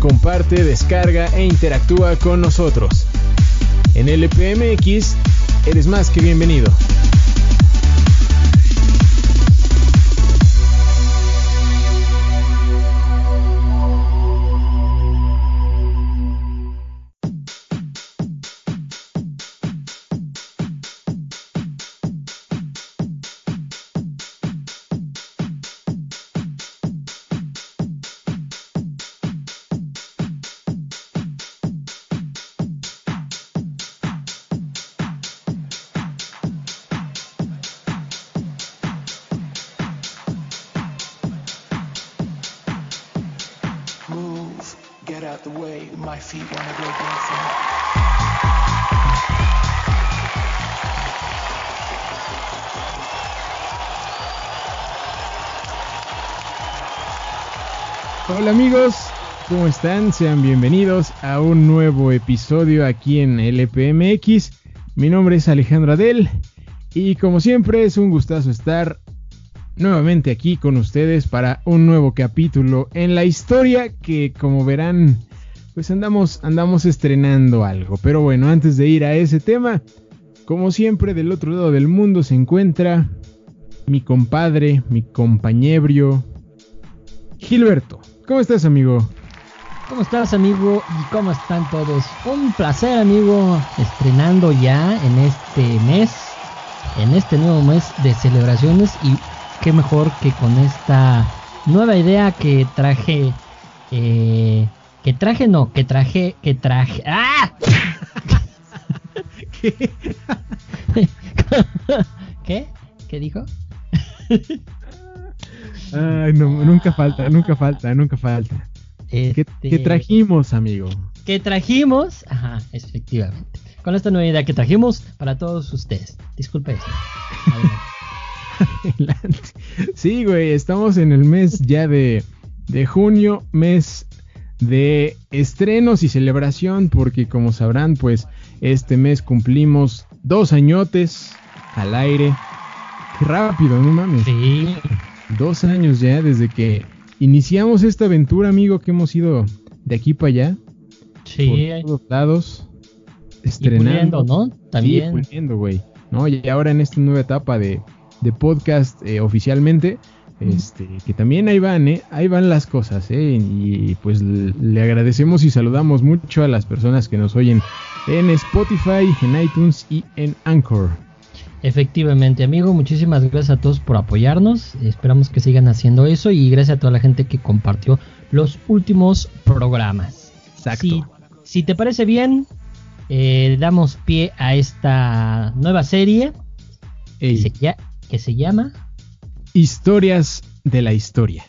Comparte, descarga e interactúa con nosotros. En LPMX eres más que bienvenido. Amigos, ¿cómo están? Sean bienvenidos a un nuevo episodio aquí en LPMX. Mi nombre es Alejandro Adel y como siempre es un gustazo estar nuevamente aquí con ustedes para un nuevo capítulo en la historia que como verán pues andamos andamos estrenando algo. Pero bueno, antes de ir a ese tema, como siempre del otro lado del mundo se encuentra mi compadre, mi compañero Gilberto. ¿Cómo estás, amigo? ¿Cómo estás, amigo? ¿Y cómo están todos? Un placer, amigo, estrenando ya en este mes, en este nuevo mes de celebraciones y qué mejor que con esta nueva idea que traje, eh, que traje no, que traje, que traje, ¡ah! ¿Qué? ¿Qué? ¿Qué dijo? Ay, no, nunca falta, nunca falta, nunca falta. ¿Qué, este, trajimos, amigo? ¿Qué trajimos? Ajá, efectivamente. Con esta nueva idea que trajimos para todos ustedes. Disculpe esto. Adelante. Sí, güey, estamos en el mes ya de, de junio, mes de estrenos y celebración, porque como sabrán, pues este mes cumplimos dos añotes al aire. Qué rápido, no mames. Sí. Dos años ya desde que iniciamos esta aventura, amigo, que hemos ido de aquí para allá. Sí. Por todos lados. Estrenando. ¿no? También. Sí, güey. ¿No? Y ahora en esta nueva etapa de, de podcast eh, oficialmente, este, que también ahí van, ¿eh? Ahí van las cosas, ¿eh? Y pues le agradecemos y saludamos mucho a las personas que nos oyen en Spotify, en iTunes y en Anchor. Efectivamente, amigo, muchísimas gracias a todos por apoyarnos. Esperamos que sigan haciendo eso y gracias a toda la gente que compartió los últimos programas. Exacto. Si, te parece bien, eh, damos pie a esta nueva serie que se llama Historias de la Historia.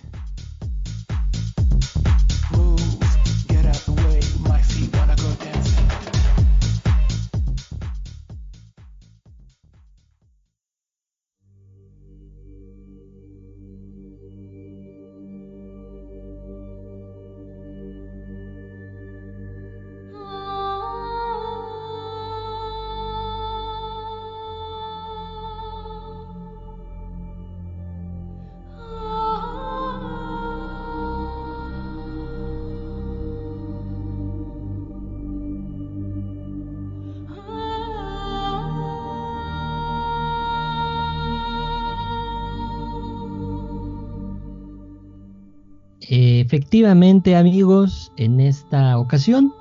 Efectivamente amigos, en esta ocasión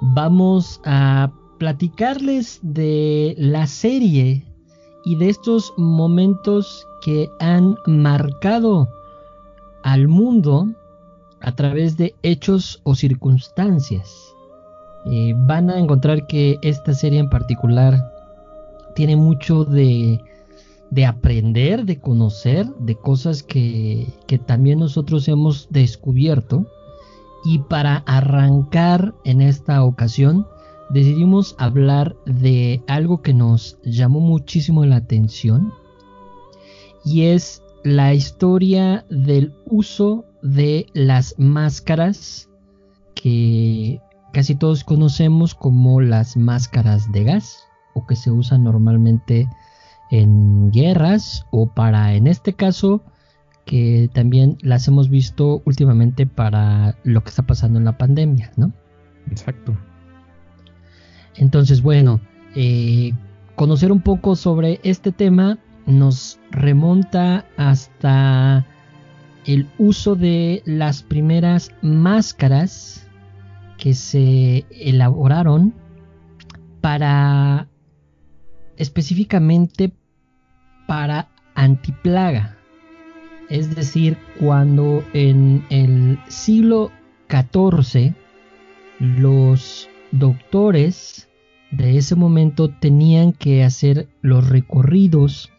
vamos a platicarles de la serie y de estos momentos que han marcado al mundo a través de hechos o circunstancias. Eh, van a encontrar que esta serie en particular tiene mucho de de aprender, de conocer, de cosas que, que también nosotros hemos descubierto. Y para arrancar en esta ocasión, decidimos hablar de algo que nos llamó muchísimo la atención. Y es la historia del uso de las máscaras que casi todos conocemos como las máscaras de gas o que se usan normalmente en guerras o para, en este caso, que también las hemos visto últimamente para lo que está pasando en la pandemia, ¿no? Exacto. Entonces, bueno, eh, conocer un poco sobre este tema nos remonta hasta el uso de las primeras máscaras que se elaboraron para específicamente para antiplaga. Es decir, cuando en el siglo XIV los doctores de ese momento tenían que hacer los recorridos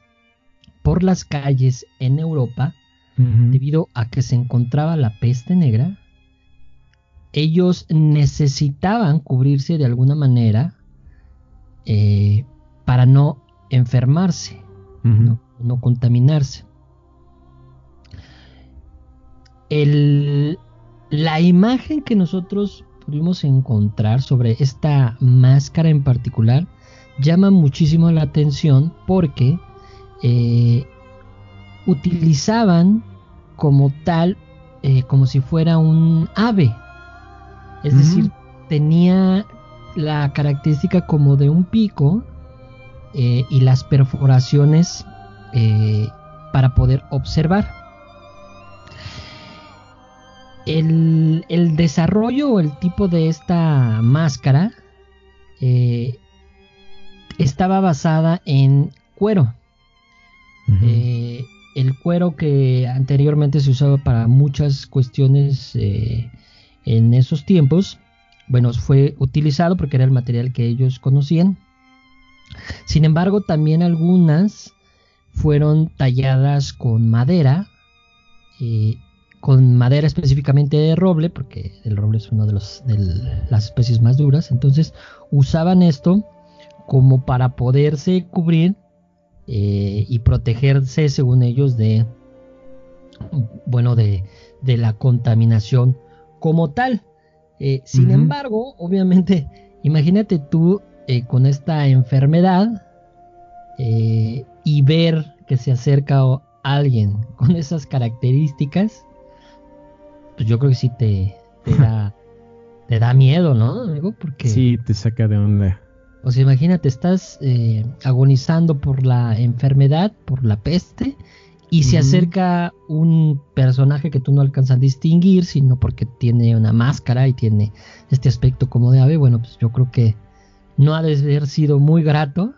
por las calles en Europa debido a que se encontraba la peste negra. Ellos necesitaban cubrirse de alguna manera eh, para no enfermarse, no, contaminarse. la imagen que nosotros pudimos encontrar sobre esta máscara en particular llama muchísimo la atención porque eh, utilizaban como tal, eh, como si fuera un ave. Es decir, tenía la característica como de un pico eh, y las perforaciones para poder observar. El, desarrollo o el tipo de esta máscara estaba basada en cuero. Eh, el cuero que anteriormente se usaba para muchas cuestiones eh, en esos tiempos, bueno, fue utilizado porque era el material que ellos conocían. Sin embargo, también algunas fueron talladas con madera, eh, con madera específicamente de roble, porque el roble es una de, de las especies más duras. Entonces usaban esto como para poderse cubrir eh, y protegerse, según ellos, de, bueno, de, la contaminación como tal. Eh, sin embargo, obviamente, imagínate tú eh, con esta enfermedad y ver que se acerca alguien con esas características, pues yo creo que sí te, te da, te da miedo, ¿no? Porque... Sí, te saca de onda. O sea, imagínate, estás eh, agonizando por la enfermedad, por la peste, y se acerca un personaje que tú no alcanzas a distinguir, sino porque tiene una máscara y tiene este aspecto como de ave. Bueno, pues yo creo que no ha de haber sido muy grato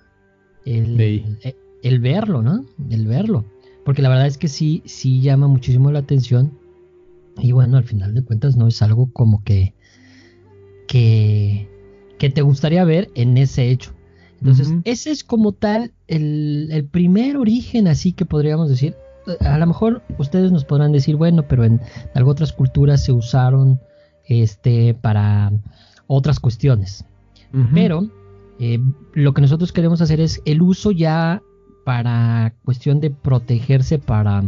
el, el, verlo, ¿no? El verlo. Porque la verdad es que sí, sí llama muchísimo la atención. Y bueno, al final de cuentas no es algo como que, que que te gustaría ver en ese hecho. Entonces, ese es como tal el, primer origen, así que podríamos decir. A lo mejor ustedes nos podrán decir, bueno, pero en algunas otras culturas se usaron este para otras cuestiones. Pero eh, lo que nosotros queremos hacer es el uso ya para cuestión de protegerse para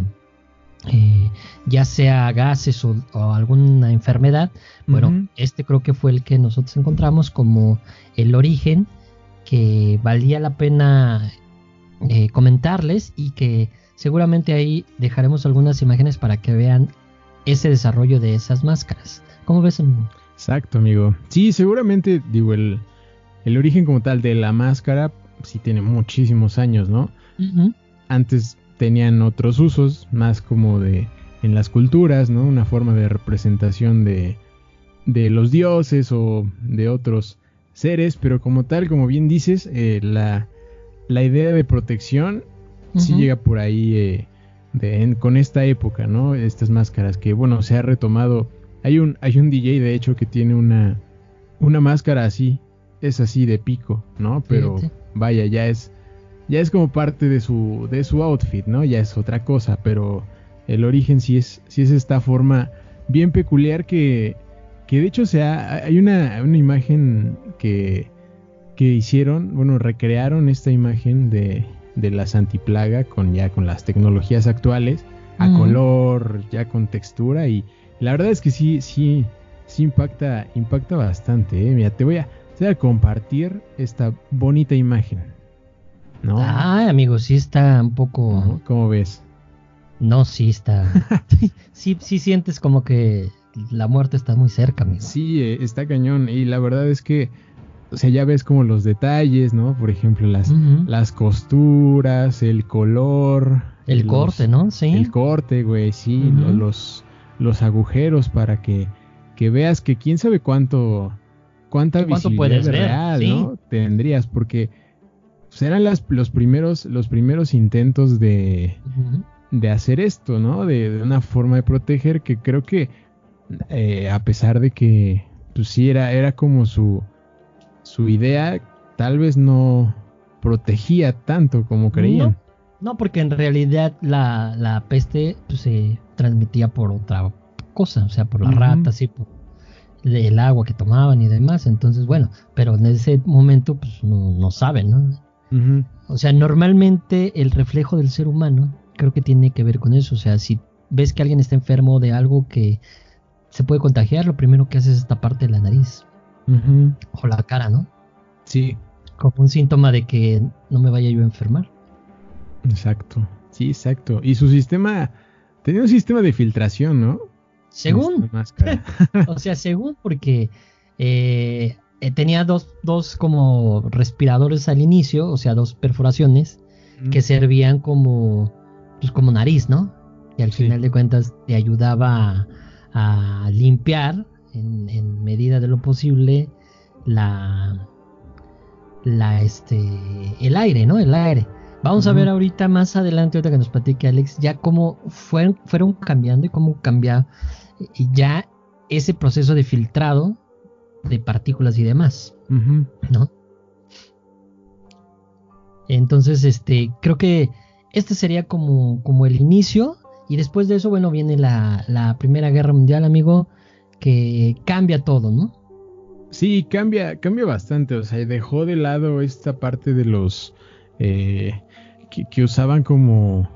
eh, ya sea gases o, alguna enfermedad. Bueno, este creo que fue el que nosotros encontramos como el origen que valía la pena eh, comentarles y que seguramente ahí dejaremos algunas imágenes para que vean ese desarrollo de esas máscaras. ¿Cómo ves? Exacto, amigo. Sí, seguramente, digo, el, el origen como tal de la máscara sí tiene muchísimos años, ¿no? Antes tenían otros usos, más como de en las culturas, ¿no? Una forma de representación de, de los dioses o de otros seres, pero como tal, como bien dices, eh, la, la, idea de protección sí llega por ahí eh, de, con esta época, ¿no? Estas máscaras que, bueno, se ha retomado. Hay un, hay un DJ, de hecho, que tiene una, una máscara así, es así de pico, ¿no? Pero vaya, ya es ya es como parte de su, de su outfit, ¿no? Ya es otra cosa, pero el origen sí es, sí es esta forma bien peculiar que, que de hecho sea, hay una, una imagen que, que hicieron, bueno, recrearon esta imagen de, de la santiplaga con ya con las tecnologías actuales, a color, ya con textura y la verdad es que sí, sí, sí impacta, impacta bastante, ¿eh? Mira, te voy a, te voy a compartir esta bonita imagen. ¿no? Ah, amigo, sí está un poco. ¿Cómo ves? No, sí está. sí, sí sientes como que la muerte está muy cerca, amigo. Sí, eh, está cañón. Y la verdad es que, o sea, ya ves como los detalles, ¿no? Por ejemplo, las, las costuras, el color. El corte, ¿no? Sí. El corte, güey, sí. los, los agujeros para que, que veas que quién sabe cuánto. Cuánta visibilidad real, ¿no? Tendrías, porque serán las, los primeros, los primeros intentos de, de hacer esto, ¿no? De, de, una forma de proteger que creo que eh, a pesar de que, pues sí, era, era como su, su idea, tal vez no protegía tanto como creían. No, porque en realidad la, la peste pues, se transmitía por otra cosa, o sea, por las ratas y por el agua que tomaban y demás. Entonces, bueno, pero en ese momento pues no, no saben, ¿no? O sea, normalmente el reflejo del ser humano creo que tiene que ver con eso. O sea, si ves que alguien está enfermo de algo que se puede contagiar, lo primero que haces es esta parte de la nariz o la cara, ¿no? Sí. Como un síntoma de que no me vaya yo a enfermar. Exacto. Sí, exacto. Y su sistema tenía un sistema de filtración, ¿no? Según. o sea, según porque eh, tenía dos, dos como respiradores al inicio, o sea, dos perforaciones que servían como, pues como nariz, ¿no? Y al final de cuentas te ayudaba a a limpiar en, medida de lo posible la, la este, el aire, ¿no? El aire. Vamos a ver ahorita más adelante, ahorita que nos platique Alex, ya cómo fueron, fueron cambiando y cómo cambia ya ese proceso de filtrado de partículas y demás, ¿no? Entonces, este, creo que este sería como, como el inicio y después de eso, bueno, viene la, Primera Guerra Mundial, amigo, que cambia todo, ¿no? Sí, cambia, cambia bastante. O sea, dejó de lado esta parte de los eh, que, usaban como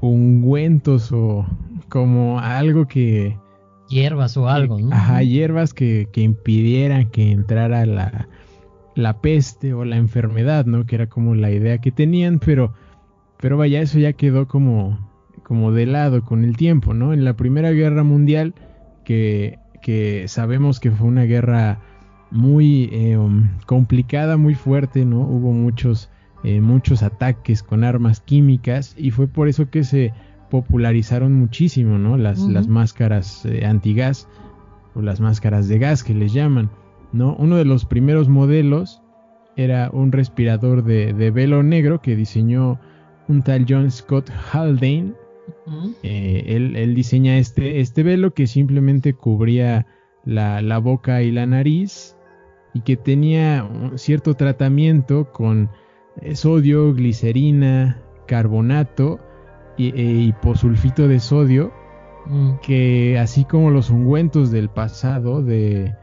ungüentos o como algo que. Hierbas o algo, ¿no? Ajá, hierbas que, que impidieran que entrara la, la peste o la enfermedad, ¿no? Que era como la idea que tenían, pero, pero vaya, eso ya quedó como, como de lado con el tiempo, ¿no? En la Primera Guerra Mundial, que, que sabemos que fue una guerra muy eh, um, complicada, muy fuerte, ¿no? Hubo muchos, eh, muchos ataques con armas químicas y fue por eso que se popularizaron muchísimo, ¿no? Las, las máscaras eh, antigas o las máscaras de gas que les llaman, ¿no? Uno de los primeros modelos era un respirador de, de velo negro que diseñó un tal John Scott Haldane eh, él, diseña este, este velo que simplemente cubría la, boca y la nariz y que tenía un cierto tratamiento con eh, sodio, glicerina, carbonato hiposulfito de sodio mm. que así como los ungüentos del pasado de,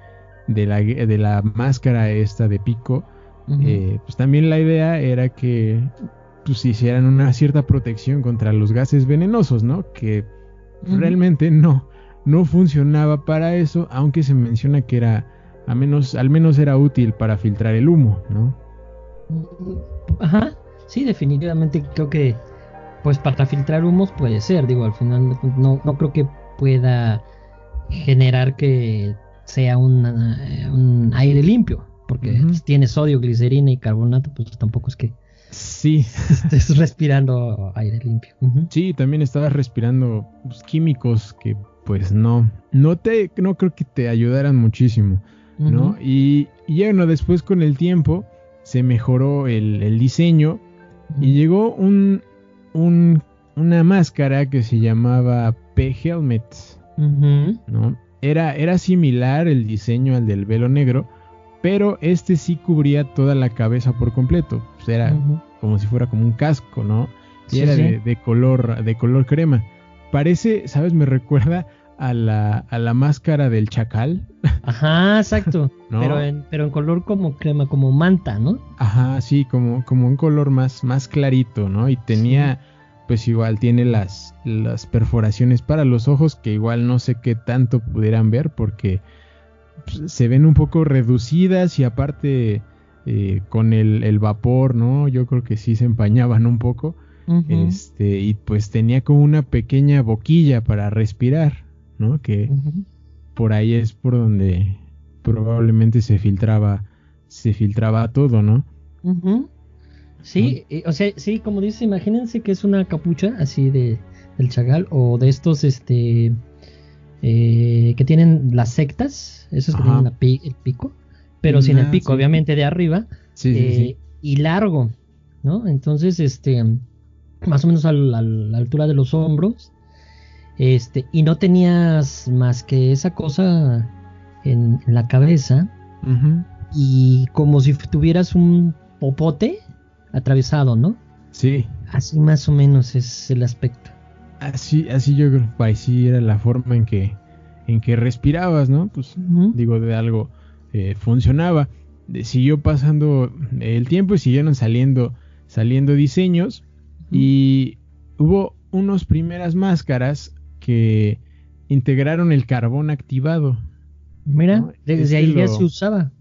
de, la, de la, máscara esta de pico, eh, pues también la idea era que pues hicieran una cierta protección contra los gases venenosos, ¿no? Que realmente no, no funcionaba para eso, aunque se menciona que era, a menos, al menos era útil para filtrar el humo, ¿no? Ajá, sí, definitivamente creo que, pues para filtrar humos puede ser, digo, al final no, no creo que pueda generar que sea un aire limpio, porque tiene sodio, glicerina y carbonato, pues tampoco es que Sí. Estás respirando aire limpio. Sí, también estabas respirando pues, químicos que pues no, no te, no creo que te ayudaran muchísimo, ¿no? Y, bueno, después con el tiempo se mejoró el, diseño y llegó un, un, una máscara que se llamaba P-Helmet, ¿no? Era, era similar el diseño al del velo negro, pero este sí cubría toda la cabeza por completo. Pues era como si fuera como un casco, ¿no? Y era De, color, de color crema. Parece, ¿sabes? Me recuerda a la, a la máscara del chacal. Ajá, exacto. pero, en, pero en color como crema, como manta, ¿no? Ajá, sí, como, como un color más, más clarito, ¿no? Y tenía, pues igual tiene las, las perforaciones para los ojos que igual no sé qué tanto pudieran ver porque pues, se ven un poco reducidas y aparte eh, con el, vapor, ¿no? Yo creo que sí se empañaban un poco. Este, y pues tenía como una pequeña boquilla para respirar, ¿no? Que por ahí es por donde probablemente se filtraba, se filtraba todo, ¿no? Sí, o sea, sí, como dice, imagínense que es una capucha así de del chagal o de estos, este, eh, que tienen las sectas, esos que tienen el pico, pero sin el ah, pico, obviamente de arriba, eh, y largo, ¿no? Entonces, este, más o menos a la, altura de los hombros, este, y no tenías más que esa cosa en, la cabeza, y como si tuvieras un popote atravesado, ¿no? Sí. Así más o menos es el aspecto. Así, así yo creo que así era la forma en que, en que respirabas, ¿no? Pues digo, de algo eh, funcionaba. siguió pasando el tiempo y siguieron saliendo, saliendo diseños. Y hubo unas primeras máscaras que integraron el carbón activado. Mira, desde ahí ya se usaba.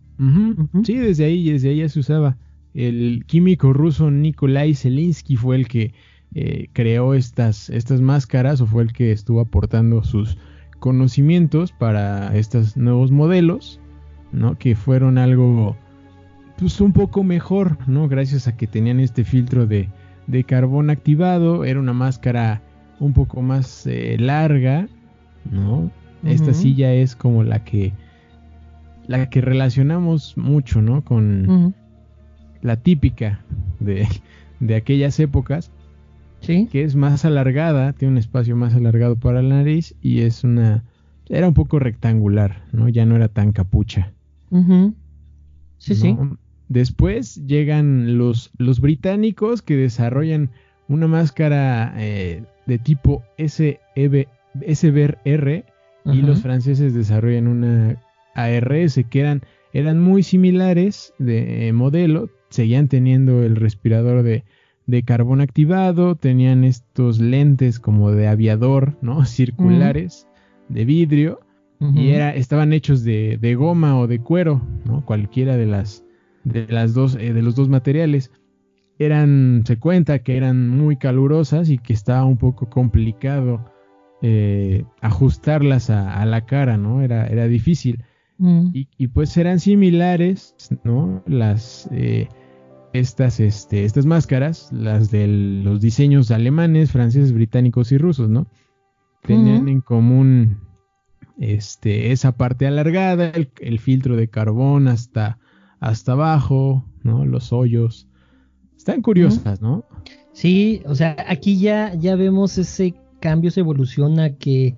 Sí, desde ahí, desde ahí ya se usaba. El químico ruso Nikolai Zelinsky fue el que eh, creó estas, estas máscaras o fue el que estuvo aportando sus conocimientos para estos nuevos modelos, ¿no? Que fueron algo, pues un poco mejor, ¿no? Gracias a que tenían este filtro de, de carbón activado, era una máscara un poco más eh, larga, ¿no? Esta silla es como la que la que relacionamos mucho, ¿no? Con la típica de, de aquellas épocas que es más alargada, tiene un espacio más alargado para la nariz y es una... Era un poco rectangular, ¿no? Ya no era tan capucha. Sí, sí. Después llegan los, los británicos que desarrollan una máscara eh, de tipo SBR y los franceses desarrollan una ARS que eran, eran muy similares de modelo, seguían teniendo el respirador de, de carbón activado, tenían estos lentes como de aviador, ¿no? Circulares, de vidrio, y era, estaban hechos de, de, goma o de cuero, ¿no? Cualquiera de las, de las dos, eh, de los dos materiales. Eran, se cuenta que eran muy calurosas y que estaba un poco complicado eh, ajustarlas a, la cara, ¿no? Era, era difícil. Mm. Y, y, pues eran similares, ¿no? Las... Eh, estas, este, estas máscaras, las de los diseños alemanes, franceses, británicos y rusos, ¿no? Tenían en común este, esa parte alargada, el, filtro de carbón hasta, hasta abajo, ¿no? Los hoyos. Están curiosas, ¿no? Sí, o sea, aquí ya, ya vemos ese cambio, se evoluciona que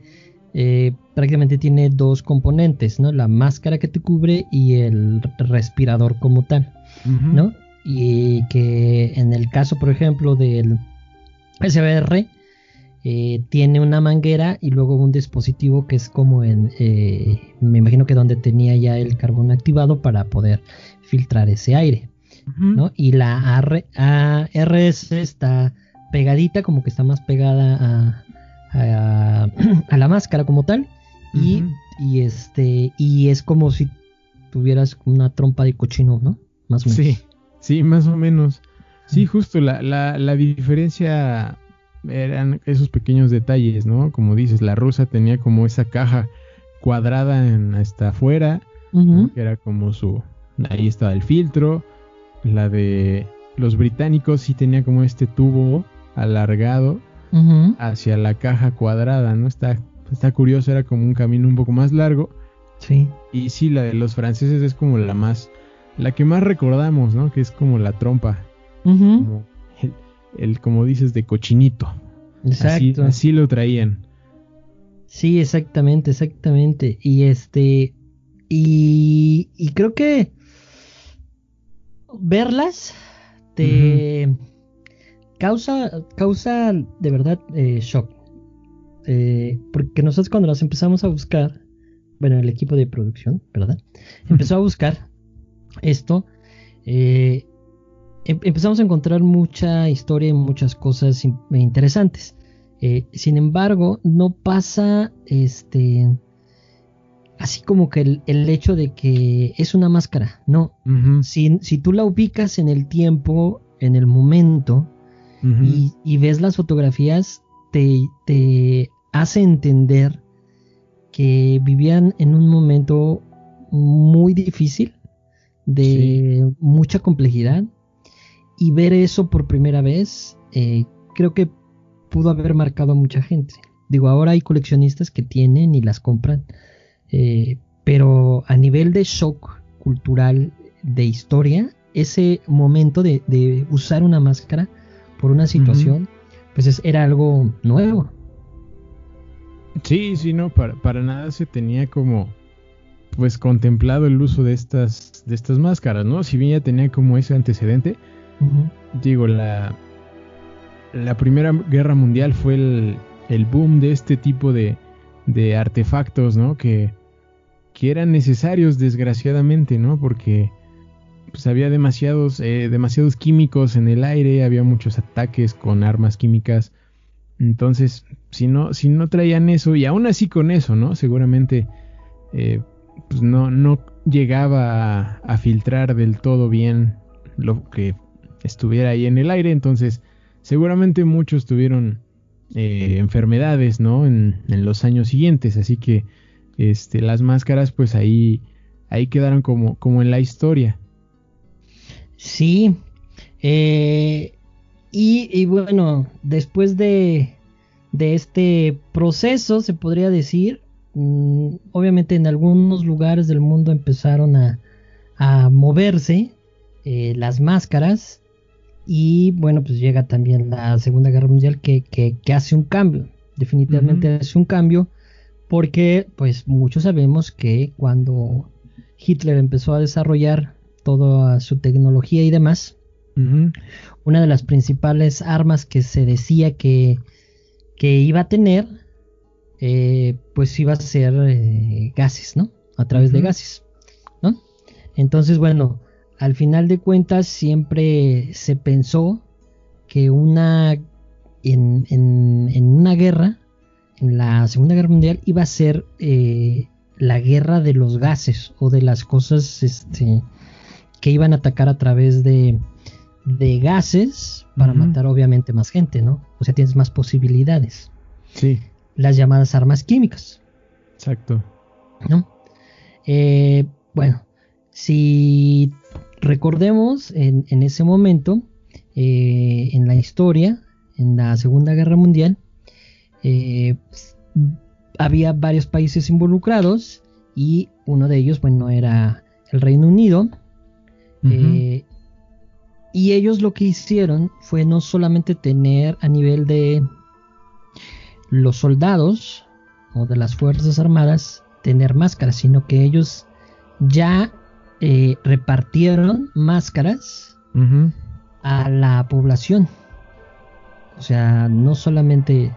eh, prácticamente tiene dos componentes, ¿no? La máscara que te cubre y el respirador como tal, ¿no? y que en el caso, por ejemplo, del SBR, eh, tiene una manguera y luego un dispositivo que es como en, eh, me imagino que donde tenía ya el carbón activado para poder filtrar ese aire, ¿no? Y la ARS está pegadita, como que está más pegada a, a, la máscara como tal, y, y, este, y es como si tuvieras una trompa de cochino, ¿no? Más o menos. Sí. Sí, más o menos. Sí, justo la, la, la diferencia eran esos pequeños detalles, ¿no? Como dices, la rusa tenía como esa caja cuadrada en, hasta afuera, que era como su... Ahí estaba el filtro. La de los británicos sí tenía como este tubo alargado hacia la caja cuadrada, ¿no? Está, está curioso, era como un camino un poco más largo. Sí. Y sí, la de los franceses es como la más la que más recordamos, ¿no? Que es como la trompa. como el, como dices, de cochinito. Exacto. Así, lo traían. Sí, exactamente, exactamente. Y este. Y, y creo que verlas te causa, causa de verdad eh, shock. Eh, porque nosotros cuando las empezamos a buscar, bueno, el equipo de producción, ¿verdad? Empezó a buscar esto, eh, em, empezamos a encontrar mucha historia y muchas cosas interesantes. Eh, sin embargo, no pasa este así como que el, hecho de que es una máscara. No. si, tú la ubicas en el tiempo, en el momento, y, ves las fotografías, te, te hace entender que vivían en un momento muy difícil, de mucha complejidad, y ver eso por primera vez, eh, creo que pudo haber marcado a mucha gente. Digo, ahora hay coleccionistas que tienen y las compran, eh, pero a nivel de shock cultural, de historia, ese momento de, usar una máscara por una situación, pues era algo nuevo. Sí, sí, no, para, para nada se tenía como pues contemplado el uso de estas de estas máscaras, ¿no? Si bien ya tenía como ese antecedente, digo, la la Primera Guerra Mundial fue el, el boom de este tipo de, de artefactos, ¿no? Que, que eran necesarios desgraciadamente, ¿no? Porque pues había demasiados, eh, demasiados químicos en el aire, había muchos ataques con armas químicas. Entonces, si no, si no traían eso, y aún así con eso, ¿no? Seguramente eh, pues no, no llegaba a, filtrar del todo bien lo que estuviera ahí en el aire. Entonces, seguramente muchos tuvieron eh, enfermedades, ¿no? En, los años siguientes. Así que este, las máscaras, pues ahí, ahí quedaron como, como en la historia. Sí. Eh, y, bueno, después de, de, este proceso, se podría decir, mm, obviamente en algunos lugares del mundo empezaron a, a moverse eh, las máscaras y bueno, pues llega también la Segunda Guerra Mundial que, que, hace un cambio, definitivamente hace un cambio porque pues muchos sabemos que cuando Hitler empezó a desarrollar toda su tecnología y demás. Una de las principales armas que se decía que, que iba a tener, eh, pues iba a ser eh, gases, ¿no? A través de gases, ¿no? Entonces, bueno, al final de cuentas siempre se pensó que una en, en, una guerra, en la Segunda Guerra Mundial, iba a ser eh, la guerra de los gases o de las cosas este, que iban a atacar a través de, de gases para matar obviamente más gente, ¿no? O sea, tienes más posibilidades. Sí. Las llamadas armas químicas. Exacto. ¿No? Eh, bueno, si recordemos en, ese momento, eh, en la historia, en la Segunda Guerra Mundial, eh, había varios países involucrados y uno de ellos, bueno, era el Reino Unido, eh, y ellos lo que hicieron fue no solamente tener a nivel de los soldados o de las Fuerzas Armadas tener máscaras, sino que ellos ya eh, repartieron máscaras a la población. O sea, no solamente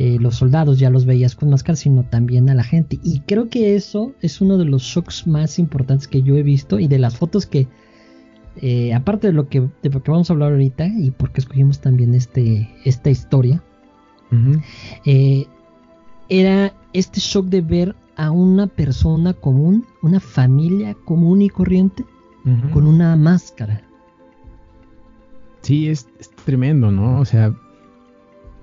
eh, los soldados ya los veías con máscaras, sino también a la gente. Y creo que eso es uno de los shocks más importantes que yo he visto y de las fotos que, eh, aparte de lo que, de lo que vamos a hablar ahorita y porque escogimos también este, esta historia, eh, era este shock de ver a una persona común, una familia común y corriente, con una máscara. Sí, es, es tremendo, ¿no? O sea,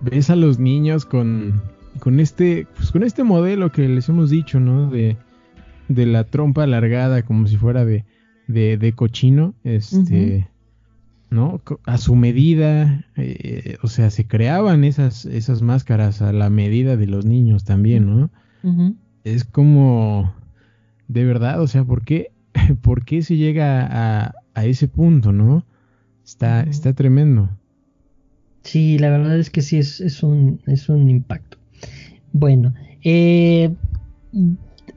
ves a los niños con, con este pues con este modelo que les hemos dicho, ¿no? De, de la trompa alargada como si fuera de, de, de cochino, este, ¿no? A su medida, eh, o sea, se creaban esas, esas máscaras a la medida de los niños también, ¿no? Es como, de verdad, o sea, ¿por qué, ¿por qué se llega a, a ese punto, ¿no? Está, está tremendo. Sí, la verdad es que sí, es, un, es un impacto. Bueno, eh,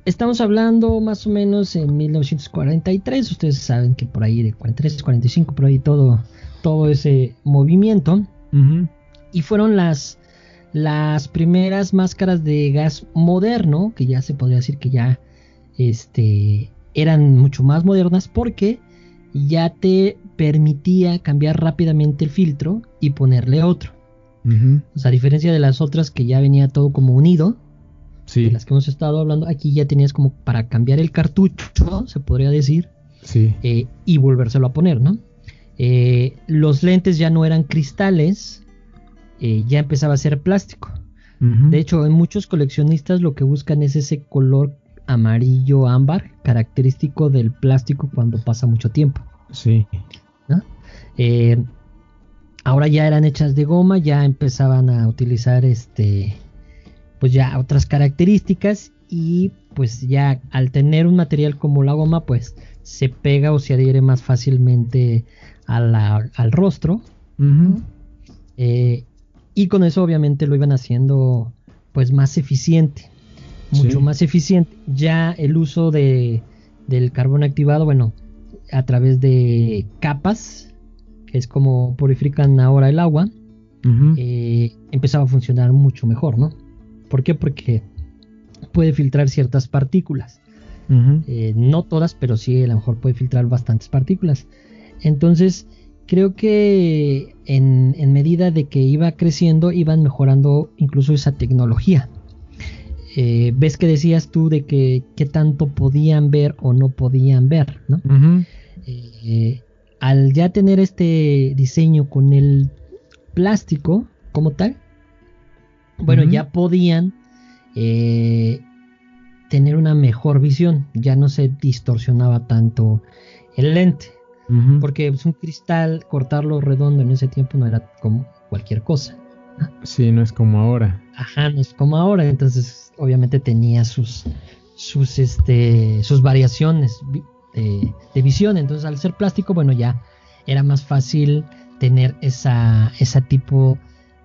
estamos hablando más o menos en 1943, ustedes saben que por ahí de 43, 45, por ahí todo, todo ese movimiento. Y fueron las, las primeras máscaras de gas moderno, que ya se podría decir que ya este, eran mucho más modernas porque ya te permitía cambiar rápidamente el filtro y ponerle otro. O sea, a diferencia de las otras que ya venía todo como unido, sí. de las que hemos estado hablando, aquí ya tenías como para cambiar el cartucho, se podría decir, sí. eh, y volvérselo a poner, ¿no? Eh, los lentes ya no eran cristales, eh, ya empezaba a ser plástico. De hecho, en muchos coleccionistas lo que buscan es ese color amarillo ámbar, característico del plástico cuando pasa mucho tiempo. Sí. Eh, ahora ya eran hechas de goma, ya empezaban a utilizar este, pues ya otras características y pues ya al tener un material como la goma, pues se pega o se adhiere más fácilmente al rostro. Eh, y con eso obviamente lo iban haciendo pues más eficiente, mucho más eficiente. Ya el uso de, del carbón activado, bueno, a través de capas, que es como purifican ahora el agua, eh, empezaba a funcionar mucho mejor, ¿no? ¿Por qué? Porque puede filtrar ciertas partículas. Eh, no todas, pero sí a lo mejor puede filtrar bastantes partículas. Entonces, creo que en, medida de que iba creciendo, iban mejorando incluso esa tecnología. Eh, ves que decías tú de que qué tanto podían ver o no podían ver, ¿no? Eh, al ya tener este diseño con el plástico como tal, bueno, ya podían eh, tener una mejor visión, ya no se distorsionaba tanto el lente, porque es un cristal, cortarlo redondo en ese tiempo no era como cualquier cosa. Sí, no es como ahora. Ajá, no es como ahora, entonces obviamente tenía sus, sus, este, sus variaciones de, visión, entonces al ser plástico, bueno, ya era más fácil tener esa, ese tipo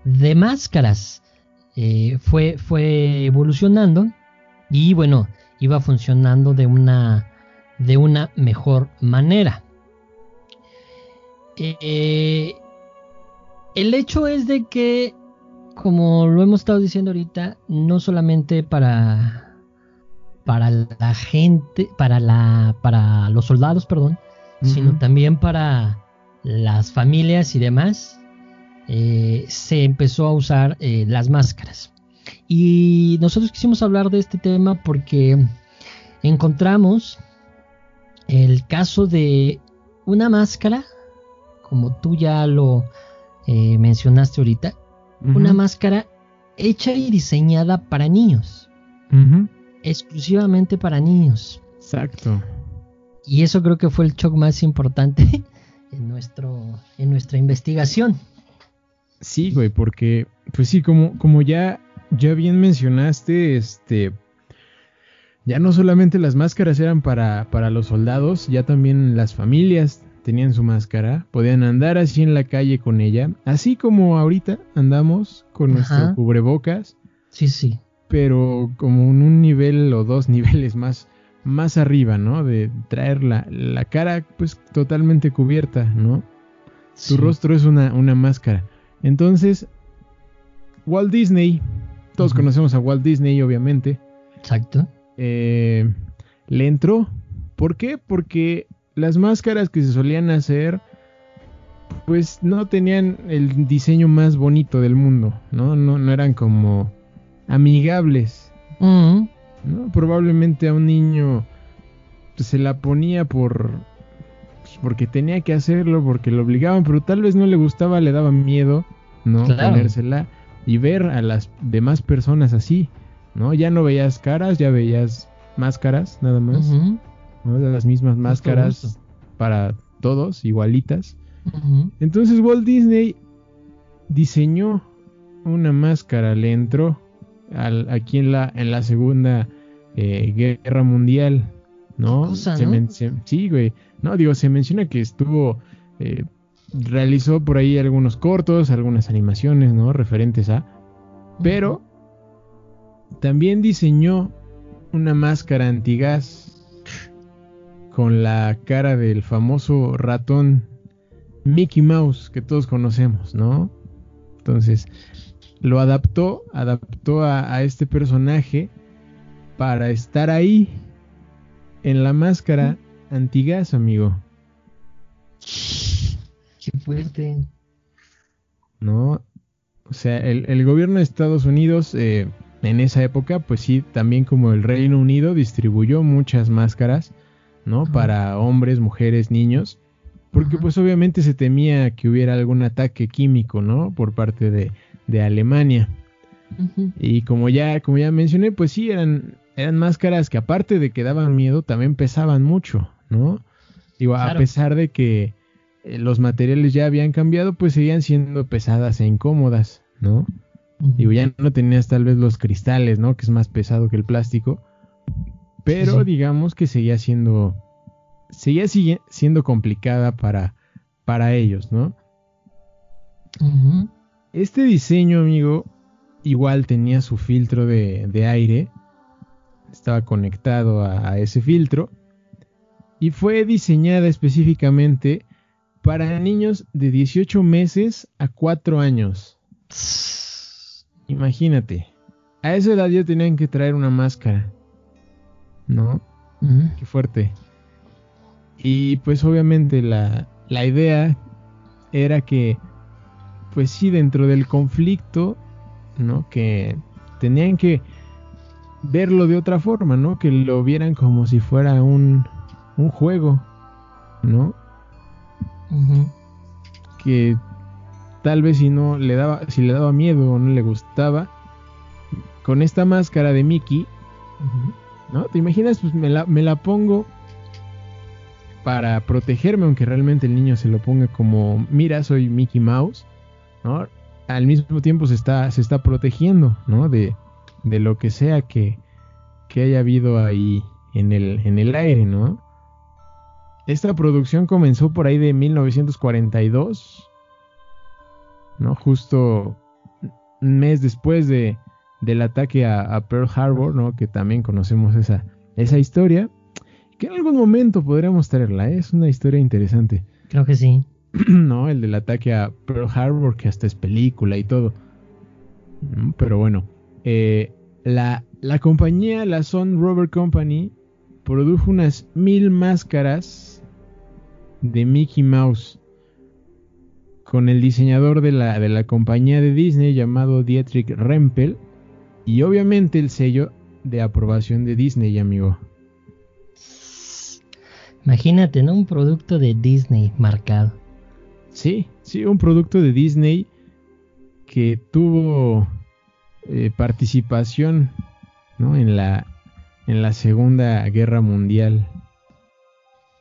de máscaras. Eh, fue, fue evolucionando y bueno, iba funcionando de una, de una mejor manera. Eh, el hecho es de que, como lo hemos estado diciendo ahorita, no solamente para, para la gente, para, la, para los soldados, perdón, sino también para las familias y demás, eh, se empezó a usar eh, las máscaras. Y nosotros quisimos hablar de este tema porque encontramos el caso de una máscara, como tú ya lo eh, mencionaste ahorita, una máscara hecha y diseñada para niños. Exclusivamente para niños. Exacto. Y eso creo que fue el shock más importante en, nuestro, en nuestra investigación. Sí, güey, porque, pues sí, como, como ya, ya bien mencionaste, este, ya no solamente las máscaras eran para, para los soldados, ya también las familias tenían su máscara, podían andar así en la calle con ella, así como ahorita andamos con nuestro cubrebocas. Sí, sí. Pero como en un nivel o dos niveles más, más arriba, ¿no? De traer la, la cara pues totalmente cubierta, ¿no? Tu rostro es una, una máscara. Entonces, Walt Disney, todos conocemos a Walt Disney, obviamente. Exacto. Eh, le entró. ¿Por qué? Porque las máscaras que se solían hacer, pues no tenían el diseño más bonito del mundo, ¿no? No, no eran como amigables. ¿no? Probablemente a un niño pues, se la ponía por pues, porque tenía que hacerlo, porque lo obligaban, pero tal vez no le gustaba, le daba miedo. ¿no? Ponérsela y ver a las demás personas así, ¿no? Ya no veías caras, ya veías máscaras, nada más, Las mismas máscaras para todos, igualitas. Entonces Walt Disney diseñó una máscara, le entró al, aquí en la, en la Segunda eh, Guerra Mundial, ¿no? sí, güey. No, digo, se menciona que estuvo eh, realizó por ahí algunos cortos, algunas animaciones, ¿no? Referentes a. Pero también diseñó una máscara antigás con la cara del famoso ratón Mickey Mouse que todos conocemos, ¿no? Entonces lo adaptó, adaptó a, a este personaje para estar ahí en la máscara antigás, amigo. Qué fuerte. No, o sea, el, gobierno de Estados Unidos eh, en esa época, pues sí, también como el Reino Unido distribuyó muchas máscaras, ¿no? Para hombres, mujeres, niños, porque pues obviamente se temía que hubiera algún ataque químico, ¿no? Por parte de, de Alemania. Y como ya, como ya mencioné, pues sí, eran, eran máscaras que aparte de que daban miedo, también pesaban mucho, ¿no? Digo, a pesar de que eh, los materiales ya habían cambiado, pues seguían siendo pesadas e incómodas, ¿no? Digo, ya no tenías tal vez los cristales, ¿no? Que es más pesado que el plástico. Pero digamos que seguía siendo. Seguía siendo complicada para, para ellos, ¿no? Este diseño, amigo, igual tenía su filtro de, aire. Estaba conectado a, ese filtro. Y fue diseñada específicamente para niños de 18 meses a 4 años. Imagínate. A esa edad ya tenían que traer una máscara. ¿No? Qué fuerte. Y pues obviamente la, la idea era que, pues sí, dentro del conflicto ¿no? Que tenían que verlo de otra forma, ¿no? Que lo vieran como si fuera un, un juego, ¿no? Que tal vez si no le daba, si le daba miedo o no le gustaba, con esta máscara de Mickey, ¿no? ¿Te imaginas? Pues me la, me la pongo para protegerme, aunque realmente el niño se lo ponga como, mira, soy Mickey Mouse, al mismo tiempo se está, protegiendo, ¿no? De, de lo que sea que, haya habido ahí en el, en el aire, ¿no? Esta producción comenzó por ahí de 1942, ¿no? Justo un mes después de, del ataque a, Pearl Harbor, ¿no? Que también conocemos esa, esa historia. Que en algún momento podremos traerla, ¿eh? es una historia interesante. Creo que sí. ¿no? El del ataque a Pearl Harbor, que hasta es película y todo. Mm, pero bueno, eh, la, la compañía, la Sun Rover Company, produjo unas mil máscaras de Mickey Mouse con el diseñador de la, de la compañía de Disney llamado Dietrich Rempel y obviamente el sello de aprobación de Disney, amigo. Imagínate, ¿no? Un producto de Disney marcado. Sí, sí, un producto de Disney que tuvo eh, participación ¿no? en, la, en la Segunda Guerra Mundial.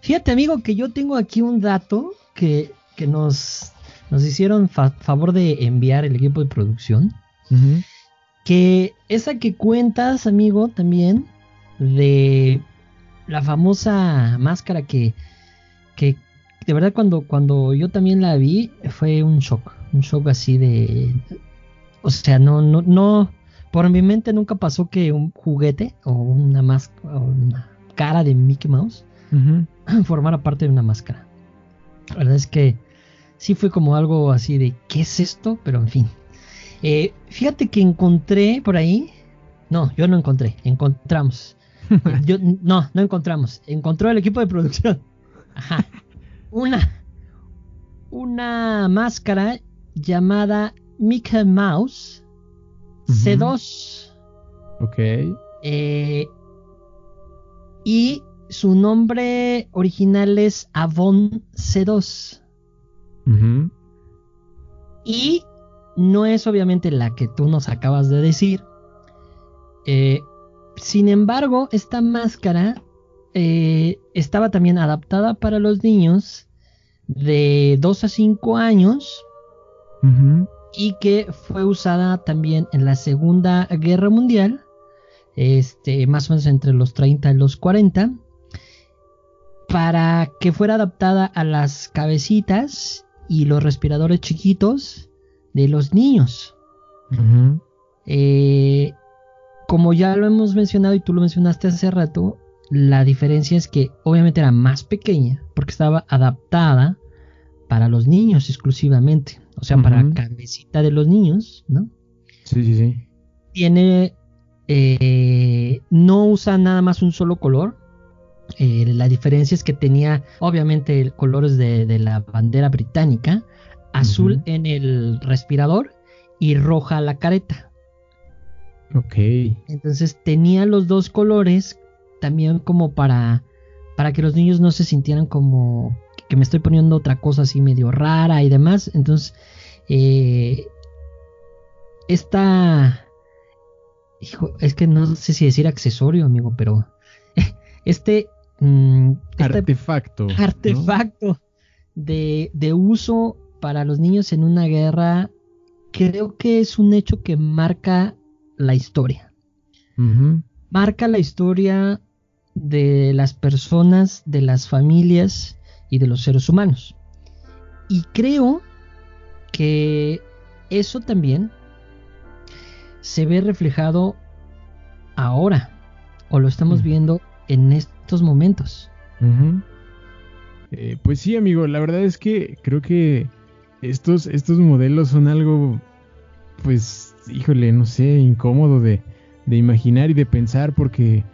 Fíjate, amigo, que yo tengo aquí un dato que, que nos, nos hicieron favor de enviar el equipo de producción. Que esa que cuentas, amigo, también de la famosa máscara que, que de verdad cuando, cuando yo también la vi fue un shock, un shock así de... O sea, no, no, no, por mi mente nunca pasó que un juguete o una máscara, una cara de Mickey Mouse formara parte de una máscara. La verdad es que sí fue como algo así de, ¿qué es esto? Pero en fin. Eh, fíjate que encontré por ahí, no, yo no encontré, encontramos. yo, no, no encontramos, encontró el equipo de producción. Ajá una, una máscara llamada Mickey Mouse C2. Ok. Eh, y su nombre original es Avon C2. Y no es obviamente la que tú nos acabas de decir. Eh, sin embargo, esta máscara eh, estaba también adaptada para los niños de 2 a 5 años y que fue usada también en la Segunda Guerra Mundial, este, más o menos entre los 30 y los 40, para que fuera adaptada a las cabecitas y los respiradores chiquitos de los niños. Eh, como ya lo hemos mencionado y tú lo mencionaste hace rato, la diferencia es que obviamente era más pequeña porque estaba adaptada para los niños exclusivamente. O sea, para la cabecita de los niños, ¿no? Sí, sí, sí. Tiene. Eh, no usa nada más un solo color. Eh, la diferencia es que tenía, obviamente, el colores de, de la bandera británica: azul en el respirador y roja la careta. Ok. Entonces tenía los dos colores también como para, para que los niños no se sintieran como que me estoy poniendo otra cosa así medio rara y demás. Entonces, eh, esta... Hijo, es que no sé si decir accesorio, amigo, pero este... Mm, este artefacto. Artefacto de, de uso para los niños en una guerra, creo que es un hecho que marca la historia. Marca la historia de las personas, de las familias y de los seres humanos. Y creo que eso también se ve reflejado ahora, o lo estamos viendo en estos momentos. Eh, pues sí, amigo, la verdad es que creo que estos, estos modelos son algo, pues, híjole, no sé, incómodo de, de imaginar y de pensar porque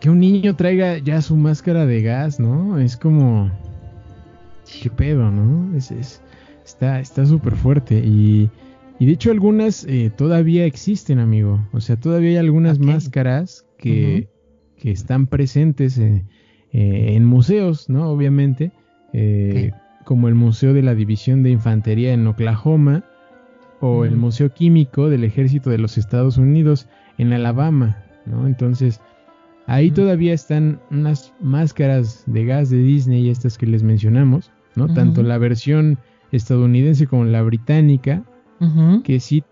que un niño traiga ya su máscara de gas, ¿no? Es como... ¿Qué pedo, no? Es, está está súper fuerte y, y, de hecho algunas eh, todavía existen, amigo. O sea, todavía hay algunas máscaras que, que, están presentes en, eh, en, museos, ¿no? Obviamente. Eh, como el Museo de la División de Infantería en Oklahoma o el Museo Químico del Ejército de los Estados Unidos en Alabama, ¿no? Entonces, ahí todavía están unas máscaras de gas de Disney, estas que les mencionamos, ¿no? Tanto la versión estadounidense como la británica, que sí,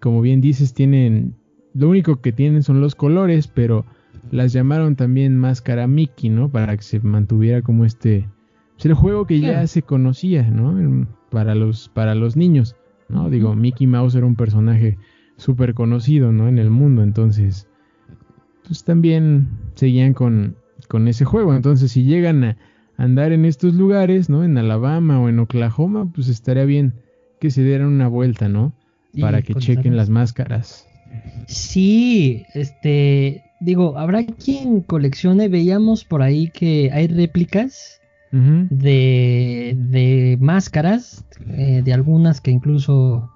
como bien dices, tienen, lo único que tienen son los colores, pero las llamaron también máscara Mickey, ¿no? Para que se mantuviera como este, pues el juego que ya se conocía, ¿no? Para los, para los niños. ¿no? Digo, Mickey Mouse era un personaje súper conocido, ¿no? En el mundo, entonces, pues también seguían con, con ese juego. Entonces, si llegan a andar en estos lugares, ¿no? En Alabama o en Oklahoma, pues estaría bien que se dieran una vuelta, ¿no? Para que chequen las máscaras. Sí, este, digo, habrá quien coleccione, veíamos por ahí que hay réplicas de, de, máscaras, eh, de algunas que incluso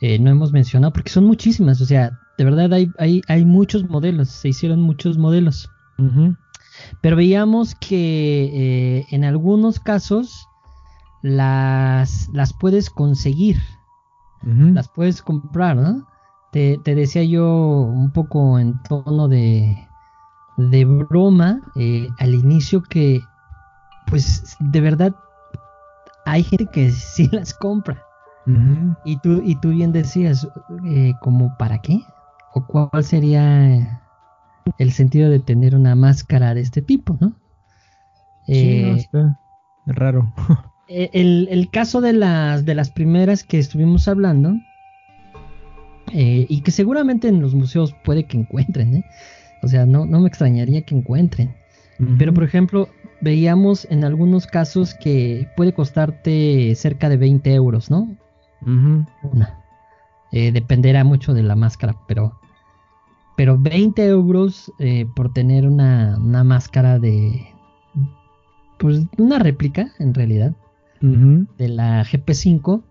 eh, no hemos mencionado, porque son muchísimas, o sea, de verdad hay, hay, hay muchos modelos, se hicieron muchos modelos. Pero veíamos que eh, en algunos casos las, las puedes conseguir, las puedes comprar, ¿no? Te, te, decía yo un poco en tono de, de broma al inicio que pues de verdad hay gente que sí las compra. Y tú, y tú bien decías, eh, como para qué? ¿O cuál sería el sentido de tener una máscara de este tipo, no? Sí, no, eh, está raro. Eh, el, caso de las, de las primeras que estuvimos hablando, y que seguramente en los museos puede que encuentren, O sea, no, no me extrañaría que encuentren. Pero por ejemplo, veíamos en algunos casos que puede costarte cerca de 20 euros, ¿no? Una. Eh, dependerá mucho de la máscara, pero, pero 20 euros eh, por tener una, una, máscara de, pues una réplica en realidad de la GP5,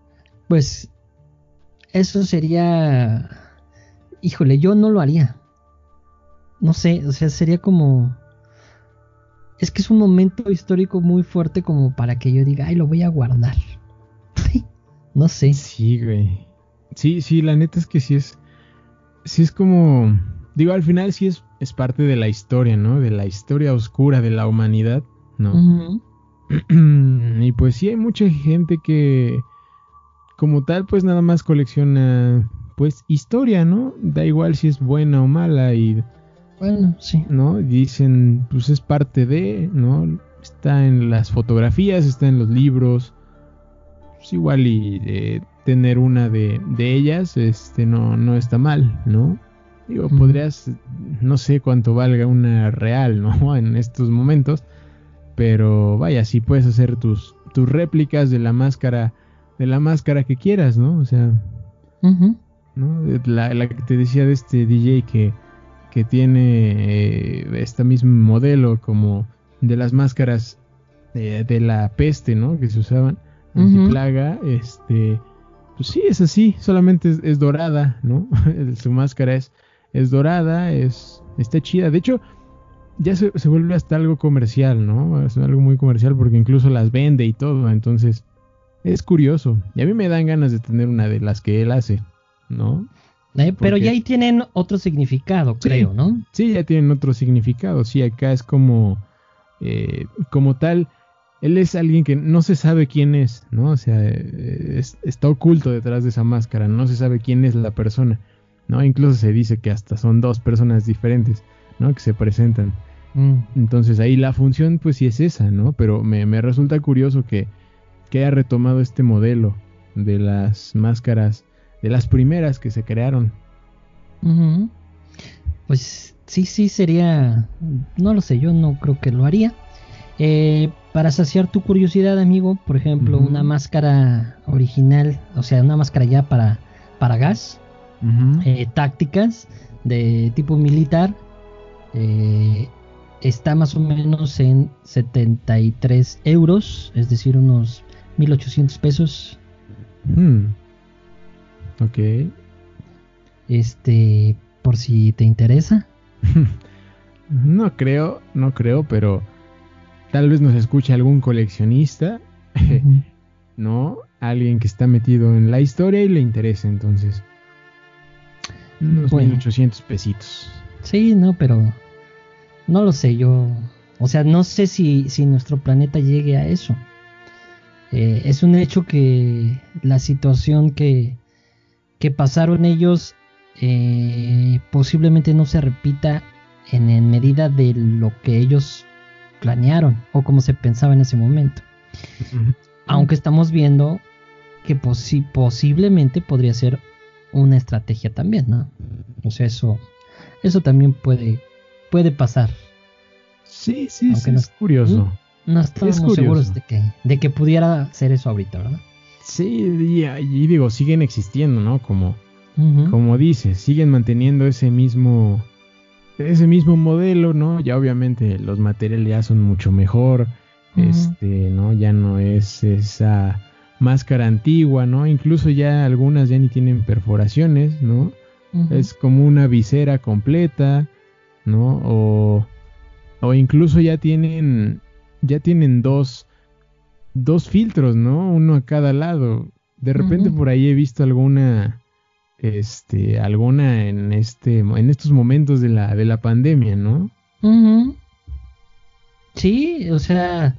pues eso sería, híjole, yo no lo haría. No sé, o sea, sería como es que es un momento histórico muy fuerte como para que yo diga, ay, lo voy a guardar. no sé. Sí, güey. Sí, sí, la neta es que sí es. Sí es como. Digo, al final sí es, es parte de la historia, ¿no? De la historia oscura de la humanidad, ¿no? y pues sí hay mucha gente que. Como tal, pues nada más colecciona. Pues historia, ¿no? Da igual si es buena o mala y bueno, sí. ¿No? Dicen, pues es parte de, ¿no? Está en las fotografías, está en los libros. Pues igual y eh, tener una de, de, ellas, este, no, no está mal, ¿no? Digo, podrías, no sé cuánto valga una real, ¿no? En estos momentos. Pero vaya, sí puedes hacer tus, tus réplicas de la máscara, de la máscara que quieras, ¿no? O sea, ¿no? La, la que te decía de este DJ que que tiene eh, este mismo modelo como de las máscaras de la peste, ¿no? Que se usaban antiplaga, este, pues sí, es así, solamente es, dorada, ¿no? Su máscara es, es dorada, es, está chida. De hecho, ya se, se, vuelve hasta algo comercial, ¿no? Es algo muy comercial porque incluso las vende y todo, entonces es curioso. Y a mí me dan ganas de tener una de las que él hace, ¿no? Eh, pero ya ahí tienen otro significado, creo, ¿no? Sí, ya tienen otro significado. Sí, acá es como, eh, como tal, él es alguien que no se sabe quién es, ¿no? O sea, está oculto detrás de esa máscara, no se sabe quién es la persona, ¿no? Incluso se dice que hasta son dos personas diferentes, ¿no? Que se presentan. Mm. Entonces ahí la función pues sí es esa, ¿no? Pero me, me resulta curioso que, que haya retomado este modelo de las máscaras de las primeras que se crearon. Pues sí, sí sería, no lo sé, yo no creo que lo haría. Eh, para saciar tu curiosidad, amigo, por ejemplo, una máscara original, o sea, una máscara ya para, para gas, eh, tácticas de tipo militar, eh, está más o menos en 73 euros, es decir, unos 1800 pesos. Hmm. Ok. Este, por si te interesa. no creo, no creo, pero tal vez nos escuche algún coleccionista, ¿no? Alguien que está metido en la historia y le interesa, entonces. Unos 1800 pesitos. Sí, no, pero no lo sé, yo. O sea, no sé si, si nuestro planeta llegue a eso. Eh, es un hecho que la situación que, que pasaron ellos eh, posiblemente no se repita en, medida de lo que ellos planearon o como se pensaba en ese momento. Aunque estamos viendo que posiblemente podría ser una estrategia también, ¿no? O sea, eso, eso también puede, puede pasar. Sí, sí, sí es curioso. No, estamos seguros de que, de que pudiera ser eso ahorita, ¿verdad? Sí, y, digo, siguen existiendo, ¿no? Como, como dices, siguen manteniendo ese mismo, ese mismo modelo, ¿no? Ya obviamente los materiales ya son mucho mejor, este, ¿no? Ya no es esa máscara antigua, ¿no? Incluso ya algunas ya ni tienen perforaciones, ¿no? Es como una visera completa, ¿no? O, o incluso ya tienen, ya tienen dos dos filtros, ¿no? Uno a cada lado. De repente por ahí he visto alguna este alguna en este en estos momentos de la de la pandemia, ¿no? Sí, o sea,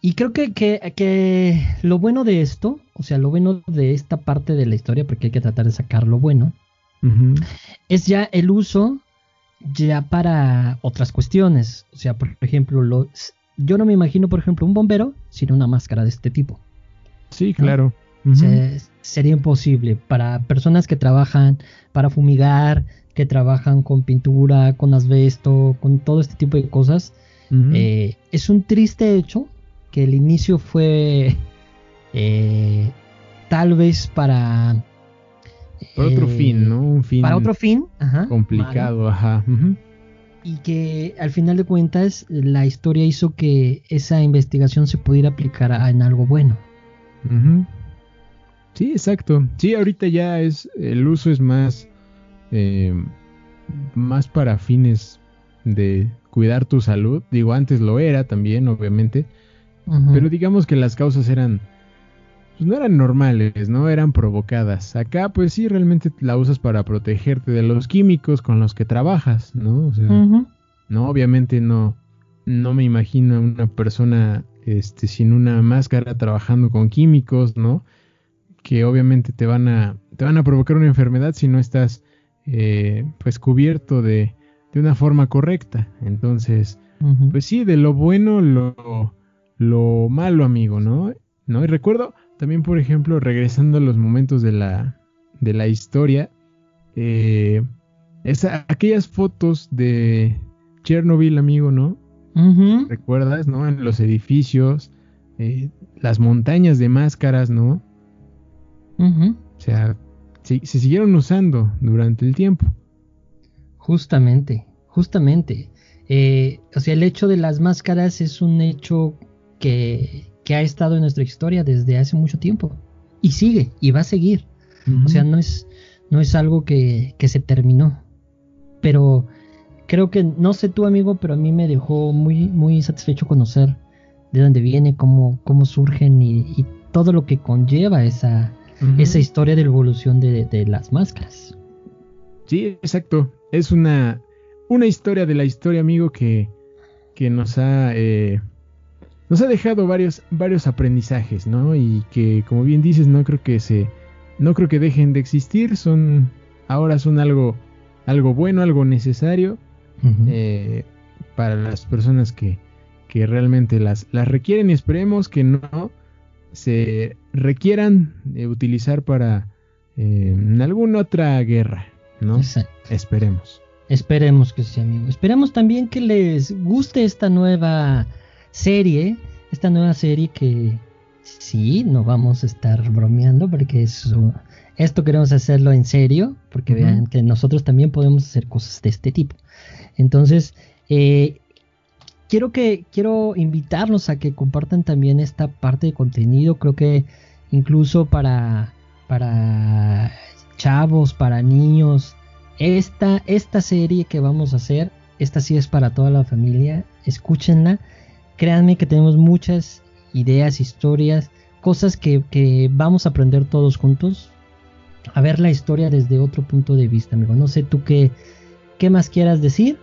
y creo que, que, que, lo bueno de esto, o sea, lo bueno de esta parte de la historia, porque hay que tratar de sacar lo bueno, es ya el uso ya para otras cuestiones. O sea, por ejemplo, los, yo no me imagino, por ejemplo, un bombero sin una máscara de este tipo. Sí, claro. sería imposible para personas que trabajan para fumigar, que trabajan con pintura, con asbesto, con todo este tipo de cosas. Eh, es un triste hecho que el inicio fue eh, tal vez para... Para otro fin, ¿no? Un fin... Para otro fin, ajá. Complicado, ajá y que al final de cuentas la historia hizo que esa investigación se pudiera aplicar en algo bueno. Sí, exacto. Sí, ahorita ya es el uso es más eh, más para fines de cuidar tu salud. Digo, antes lo era también, obviamente, pero digamos que las causas eran pues no eran normales, no eran provocadas. Acá pues sí realmente la usas para protegerte de los químicos con los que trabajas, ¿no? O sea, no obviamente no no me imagino a una persona este sin una máscara trabajando con químicos, ¿no? Que obviamente te van a te van a provocar una enfermedad si no estás eh, pues cubierto de, de una forma correcta. Entonces, pues sí, de lo bueno lo lo malo, amigo, ¿no? ¿No? Y recuerdo también, por ejemplo, regresando a los momentos de la, de la historia, eh, aquellas fotos de Chernobyl, amigo, ¿no? ¿Recuerdas, no? En los edificios, eh, las montañas de máscaras, ¿no? O sea, se, siguieron usando durante el tiempo. Justamente, justamente. Eh, o sea, el hecho de las máscaras es un hecho que, que ha estado en nuestra historia desde hace mucho tiempo. Y sigue, y va a seguir. O sea, no es, no es algo que, que se terminó. Pero creo que, no sé tú amigo, pero a mí me dejó muy, muy satisfecho conocer de dónde viene, cómo, cómo surgen y, todo lo que conlleva esa, esa historia de la evolución de, las máscaras. Sí, exacto. Es una, una historia de la historia, amigo, que, que nos ha... Eh, nos ha dejado varios, varios aprendizajes, ¿no? Y que, como bien dices, no creo que se, no creo que dejen de existir. Son, ahora son algo, algo bueno, algo necesario eh, para las personas que, que realmente las, las requieren y esperemos que no se requieran de utilizar para eh, alguna otra guerra, ¿no? Esperemos. Esperemos que sí, amigo. Esperemos también que les guste esta nueva serie, esta nueva serie que sí, no vamos a estar bromeando porque esto queremos hacerlo en serio, porque vean que nosotros también podemos hacer cosas de este tipo. Entonces, eh, quiero que quiero invitarlos a que compartan también esta parte de contenido. Creo que incluso para para chavos, para niños, esta esta serie que vamos a hacer, esta sí es para toda la familia. Escúchenla. Créanme que tenemos muchas ideas, historias, cosas que, que vamos a aprender todos juntos. A ver la historia desde otro punto de vista, amigo. No sé tú qué, qué más quieras decir.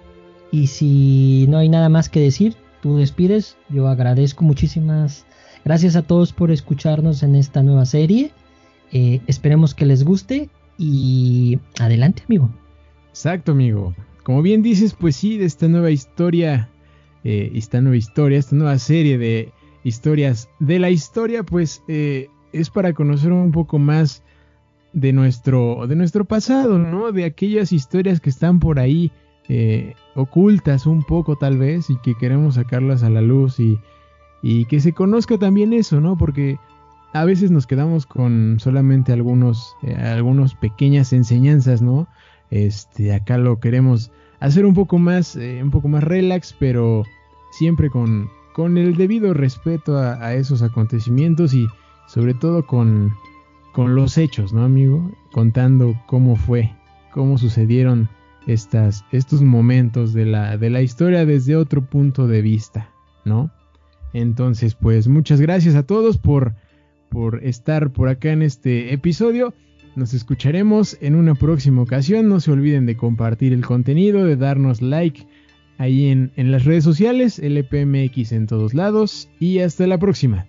Y si no hay nada más que decir, tú despides. Yo agradezco muchísimas gracias a todos por escucharnos en esta nueva serie. Eh, esperemos que les guste y adelante, amigo. Exacto, amigo. Como bien dices, pues sí, de esta nueva historia, eh, esta nueva historia, esta nueva serie de historias de la historia, pues eh, es para conocer un poco más de nuestro, de nuestro pasado, ¿no? De aquellas historias que están por ahí eh, ocultas un poco tal vez y que queremos sacarlas a la luz y, y que se conozca también eso, ¿no? Porque a veces nos quedamos con solamente algunos, algunos pequeñas enseñanzas, ¿no? Este, acá lo queremos hacer un poco más, eh, un poco más relax, pero siempre con, con el debido respeto a, a, esos acontecimientos y sobre todo con, con los hechos, ¿no, amigo? Contando cómo fue, cómo sucedieron estas, estos momentos de la, de la historia desde otro punto de vista, ¿no? Entonces, pues muchas gracias a todos por, por estar por acá en este episodio. Nos escucharemos en una próxima ocasión. No se olviden de compartir el contenido, de darnos like ahí en, en las redes sociales, LPMX en todos lados. Y hasta la próxima.